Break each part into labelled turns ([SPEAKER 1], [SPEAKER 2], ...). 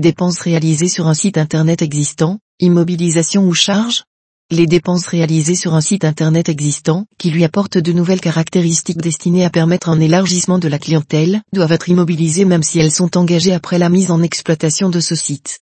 [SPEAKER 1] dépenses réalisées sur un site internet existant, immobilisation ou charge Les dépenses réalisées sur un site internet existant, qui lui apporte de nouvelles caractéristiques destinées à permettre un élargissement de la clientèle, doivent être immobilisées même si elles sont engagées après la mise en exploitation de ce site.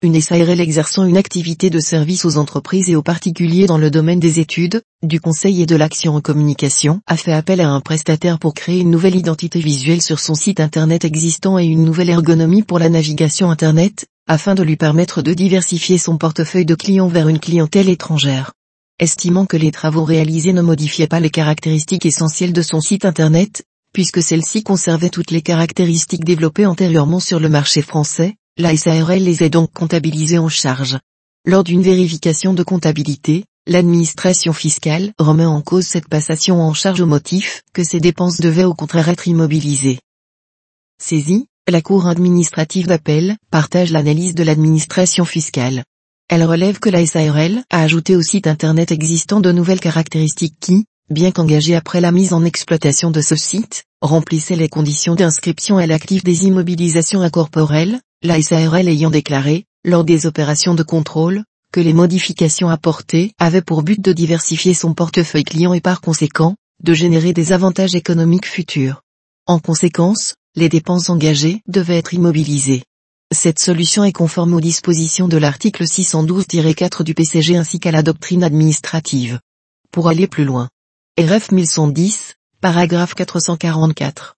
[SPEAKER 1] Une SARL exerçant une activité de service aux entreprises et aux particuliers dans le domaine des études, du conseil et de l'action en communication a fait appel à un prestataire pour créer une nouvelle identité visuelle sur son site internet existant et une nouvelle ergonomie pour la navigation internet, afin de lui permettre de diversifier son portefeuille de clients vers une clientèle étrangère. Estimant que les travaux réalisés ne modifiaient pas les caractéristiques essentielles de son site internet, puisque celle-ci conservait toutes les caractéristiques développées antérieurement sur le marché français, la SARL les est donc comptabilisées en charge. Lors d'une vérification de comptabilité, l'administration fiscale remet en cause cette passation en charge au motif que ces dépenses devaient au contraire être immobilisées. Saisie, la Cour administrative d'appel partage l'analyse de l'administration fiscale. Elle relève que la SARL a ajouté au site internet existant de nouvelles caractéristiques qui, bien qu'engagées après la mise en exploitation de ce site, remplissaient les conditions d'inscription à l'actif des immobilisations incorporelles, la SARL ayant déclaré, lors des opérations de contrôle, que les modifications apportées avaient pour but de diversifier son portefeuille client et par conséquent, de générer des avantages économiques futurs. En conséquence, les dépenses engagées devaient être immobilisées. Cette solution est conforme aux dispositions de l'article 612-4 du PCG ainsi qu'à la doctrine administrative. Pour aller plus loin. RF 1110, paragraphe 444.